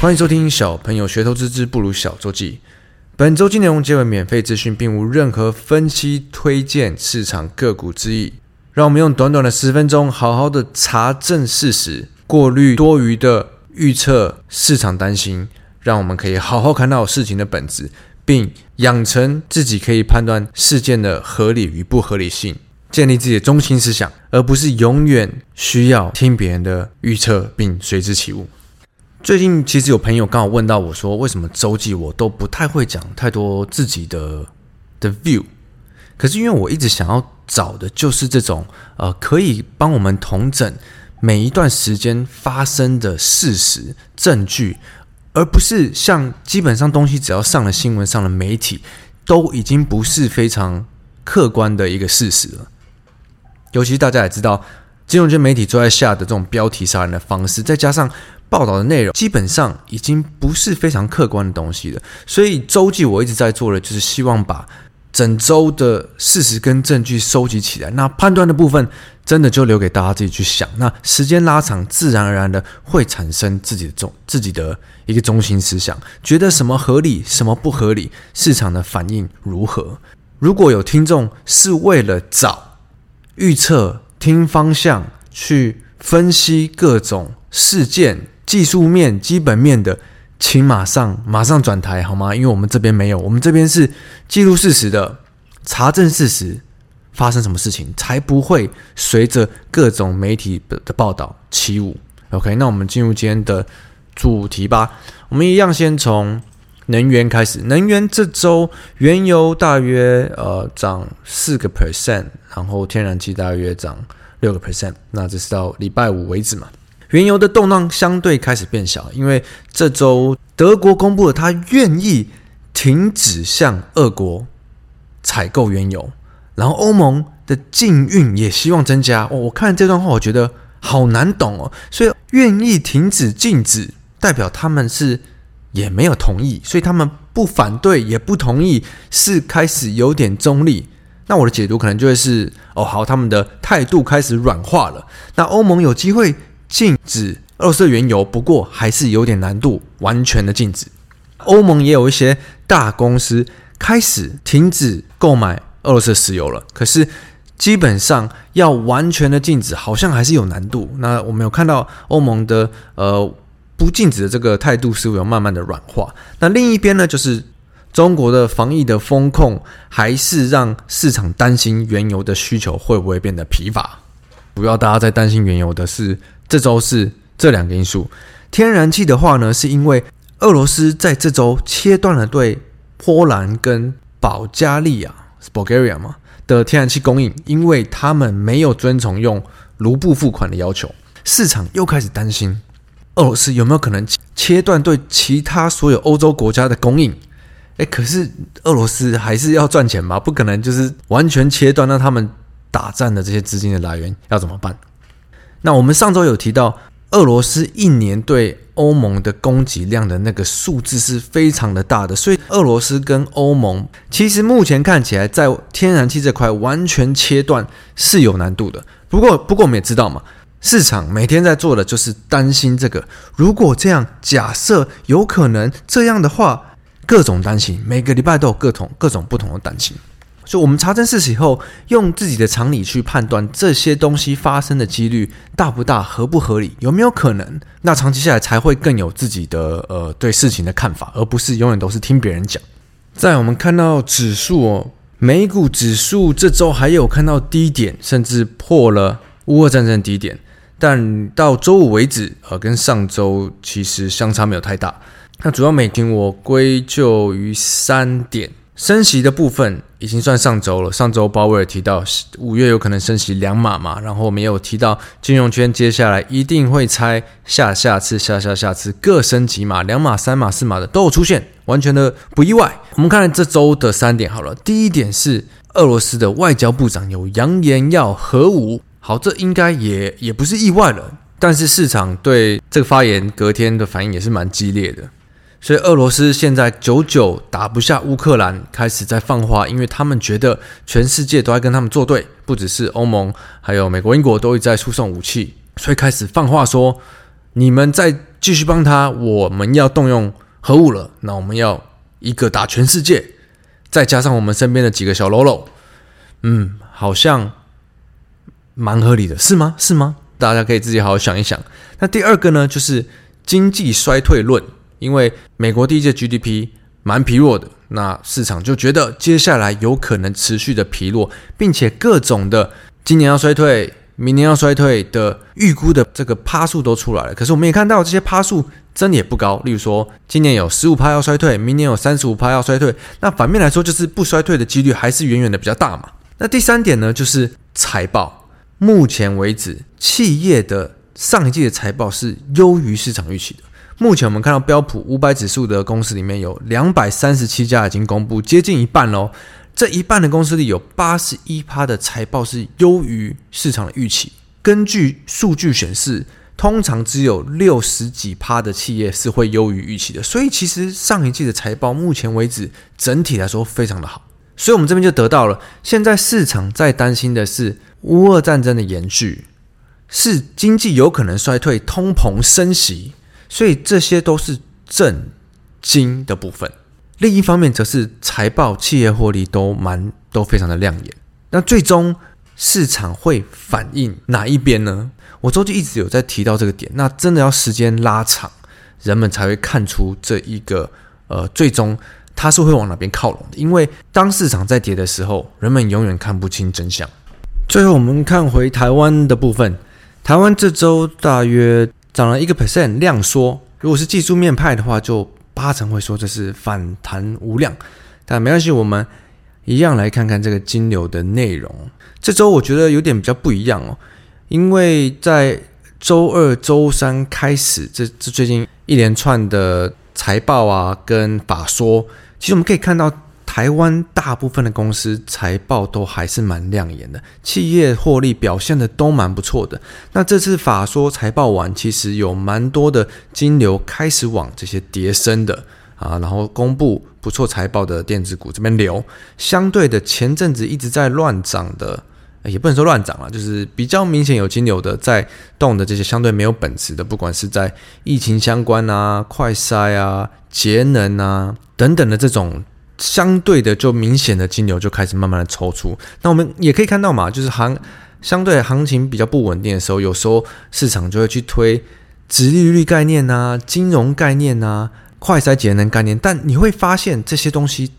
欢迎收听《小朋友学投资之不如小周记》。本周金内容皆为免费资讯，并无任何分析、推荐市场个股之意。让我们用短短的十分钟，好好的查证事实，过滤多余的预测市场担心，让我们可以好好看到事情的本质，并养成自己可以判断事件的合理与不合理性，建立自己的中心思想，而不是永远需要听别人的预测并随之起舞。最近其实有朋友刚好问到我说，为什么周记我都不太会讲太多自己的的 view？可是因为我一直想要找的就是这种呃，可以帮我们统整每一段时间发生的事实证据，而不是像基本上东西只要上了新闻、上了媒体，都已经不是非常客观的一个事实了。尤其大家也知道，金融圈媒体都在下的这种标题杀人的方式，再加上。报道的内容基本上已经不是非常客观的东西了，所以周记我一直在做的就是希望把整周的事实跟证据收集起来。那判断的部分真的就留给大家自己去想。那时间拉长，自然而然的会产生自己的中自己的一个中心思想，觉得什么合理，什么不合理，市场的反应如何。如果有听众是为了找预测、听方向去分析各种事件。技术面、基本面的，请马上马上转台好吗？因为我们这边没有，我们这边是记录事实的，查证事实，发生什么事情才不会随着各种媒体的报道起舞。OK，那我们进入今天的主题吧。我们一样先从能源开始，能源这周原油大约呃涨四个 percent，然后天然气大约涨六个 percent。那这是到礼拜五为止嘛？原油的动荡相对开始变小，因为这周德国公布了他愿意停止向俄国采购原油，然后欧盟的禁运也希望增加。哦，我看这段话，我觉得好难懂哦。所以愿意停止禁止，代表他们是也没有同意，所以他们不反对也不同意，是开始有点中立。那我的解读可能就会是，哦，好，他们的态度开始软化了。那欧盟有机会。禁止俄罗斯原油，不过还是有点难度，完全的禁止。欧盟也有一些大公司开始停止购买俄罗斯石油了，可是基本上要完全的禁止，好像还是有难度。那我们有看到欧盟的呃不禁止的这个态度似乎有慢慢的软化。那另一边呢，就是中国的防疫的风控，还是让市场担心原油的需求会不会变得疲乏。主要大家在担心原油的是。这周是这两个因素。天然气的话呢，是因为俄罗斯在这周切断了对波兰跟保加利亚 （Bulgaria） 嘛的天然气供应，因为他们没有遵从用卢布付款的要求。市场又开始担心俄罗斯有没有可能切断对其他所有欧洲国家的供应。诶，可是俄罗斯还是要赚钱嘛，不可能就是完全切断，那他们打战的这些资金的来源要怎么办？那我们上周有提到，俄罗斯一年对欧盟的供给量的那个数字是非常的大的，所以俄罗斯跟欧盟其实目前看起来在天然气这块完全切断是有难度的。不过，不过我们也知道嘛，市场每天在做的就是担心这个。如果这样假设有可能这样的话，各种担心，每个礼拜都有各种各种不同的担心。所以，我们查证事实以后，用自己的常理去判断这些东西发生的几率大不大、合不合理、有没有可能，那长期下来才会更有自己的呃对事情的看法，而不是永远都是听别人讲。在我们看到指数哦，美股指数这周还有看到低点，甚至破了乌俄战争低点，但到周五为止，呃，跟上周其实相差没有太大。那主要美金我归咎于三点。升息的部分已经算上周了。上周鲍威尔提到五月有可能升息两码嘛，然后我们也有提到金融圈接下来一定会拆下下次、下下下次各升几码，两码、三码、四码的都有出现，完全的不意外。我们看这周的三点好了，第一点是俄罗斯的外交部长有扬言要核武，好，这应该也也不是意外了，但是市场对这个发言隔天的反应也是蛮激烈的。所以俄罗斯现在久久打不下乌克兰，开始在放话，因为他们觉得全世界都在跟他们作对，不只是欧盟，还有美国、英国都一直在输送武器，所以开始放话说：你们再继续帮他，我们要动用核武了。那我们要一个打全世界，再加上我们身边的几个小喽啰，嗯，好像蛮合理的，是吗？是吗？大家可以自己好好想一想。那第二个呢，就是经济衰退论。因为美国第一季 GDP 蛮疲弱的，那市场就觉得接下来有可能持续的疲弱，并且各种的今年要衰退、明年要衰退的预估的这个趴数都出来了。可是我们也看到这些趴数真的也不高，例如说今年有十五趴要衰退，明年有三十五趴要衰退。那反面来说，就是不衰退的几率还是远远的比较大嘛。那第三点呢，就是财报。目前为止，企业的上一季的财报是优于市场预期的。目前我们看到标普五百指数的公司里面有两百三十七家已经公布，接近一半喽。这一半的公司里有八十一趴的财报是优于市场的预期。根据数据显示，通常只有六十几趴的企业是会优于预期的。所以其实上一季的财报目前为止整体来说非常的好。所以我们这边就得到了，现在市场在担心的是乌俄战争的延续，是经济有可能衰退、通膨升息。所以这些都是震惊的部分。另一方面，则是财报、企业获利都蛮都非常的亮眼。那最终市场会反映哪一边呢？我周记一直有在提到这个点。那真的要时间拉长，人们才会看出这一个呃，最终它是会往哪边靠拢的。因为当市场在跌的时候，人们永远看不清真相。最后，我们看回台湾的部分，台湾这周大约。涨了一个 percent 量缩，如果是技术面派的话，就八成会说这是反弹无量。但没关系，我们一样来看看这个金流的内容。这周我觉得有点比较不一样哦，因为在周二、周三开始，这这最近一连串的财报啊跟法说，其实我们可以看到。台湾大部分的公司财报都还是蛮亮眼的，企业获利表现的都蛮不错的。那这次法说财报完，其实有蛮多的金流开始往这些跌升的啊，然后公布不错财报的电子股这边流。相对的，前阵子一直在乱涨的，也不能说乱涨了，就是比较明显有金流的在动的这些相对没有本质的，不管是在疫情相关啊、快筛啊、节能啊等等的这种。相对的，就明显的金流就开始慢慢的抽出。那我们也可以看到嘛，就是行相对行情比较不稳定的时候，有时候市场就会去推殖利率概念啊、金融概念啊、快筛节能概念。但你会发现这些东西、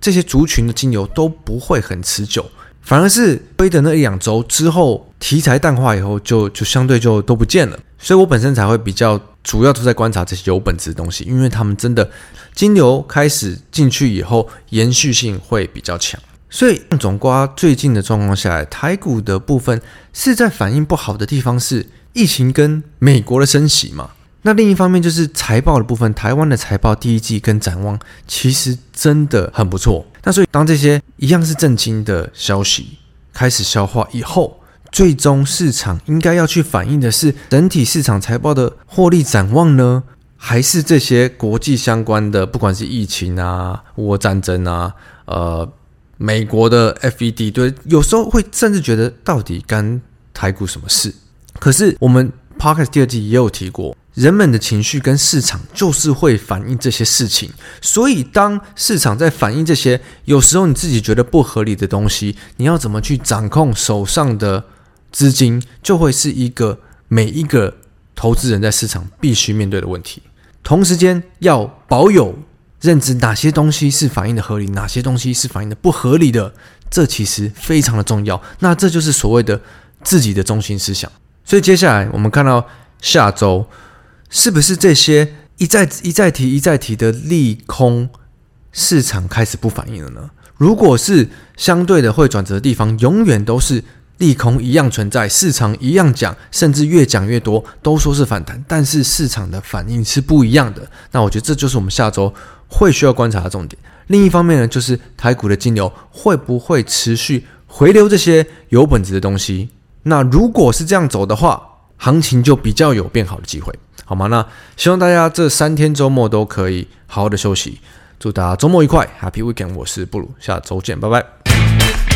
这些族群的金流都不会很持久，反而是推的那一两周之后，题材淡化以后就，就相对就都不见了。所以我本身才会比较。主要都在观察这些有本质的东西，因为他们真的金流开始进去以后，延续性会比较强。所以总瓜最近的状况下来，台股的部分是在反应不好的地方是疫情跟美国的升息嘛。那另一方面就是财报的部分，台湾的财报第一季跟展望其实真的很不错。那所以当这些一样是震惊的消息开始消化以后。最终市场应该要去反映的是整体市场财报的获利展望呢，还是这些国际相关的，不管是疫情啊、俄乌战争啊、呃、美国的 FED，对，有时候会甚至觉得到底干台股什么事？可是我们 Podcast 第二季也有提过，人们的情绪跟市场就是会反映这些事情，所以当市场在反映这些，有时候你自己觉得不合理的东西，你要怎么去掌控手上的？资金就会是一个每一个投资人在市场必须面对的问题。同时间要保有认知，哪些东西是反映的合理，哪些东西是反映的不合理的，这其实非常的重要。那这就是所谓的自己的中心思想。所以接下来我们看到下周是不是这些一再一再提一再提的利空市场开始不反应了呢？如果是相对的会转折的地方，永远都是利空一样存在，市场一样讲，甚至越讲越多，都说是反弹，但是市场的反应是不一样的。那我觉得这就是我们下周会需要观察的重点。另一方面呢，就是台股的金流会不会持续回流这些有本质的东西？那如果是这样走的话，行情就比较有变好的机会，好吗？那希望大家这三天周末都可以好好的休息。祝大家周末愉快，Happy Weekend！我是布鲁，下周见，拜拜。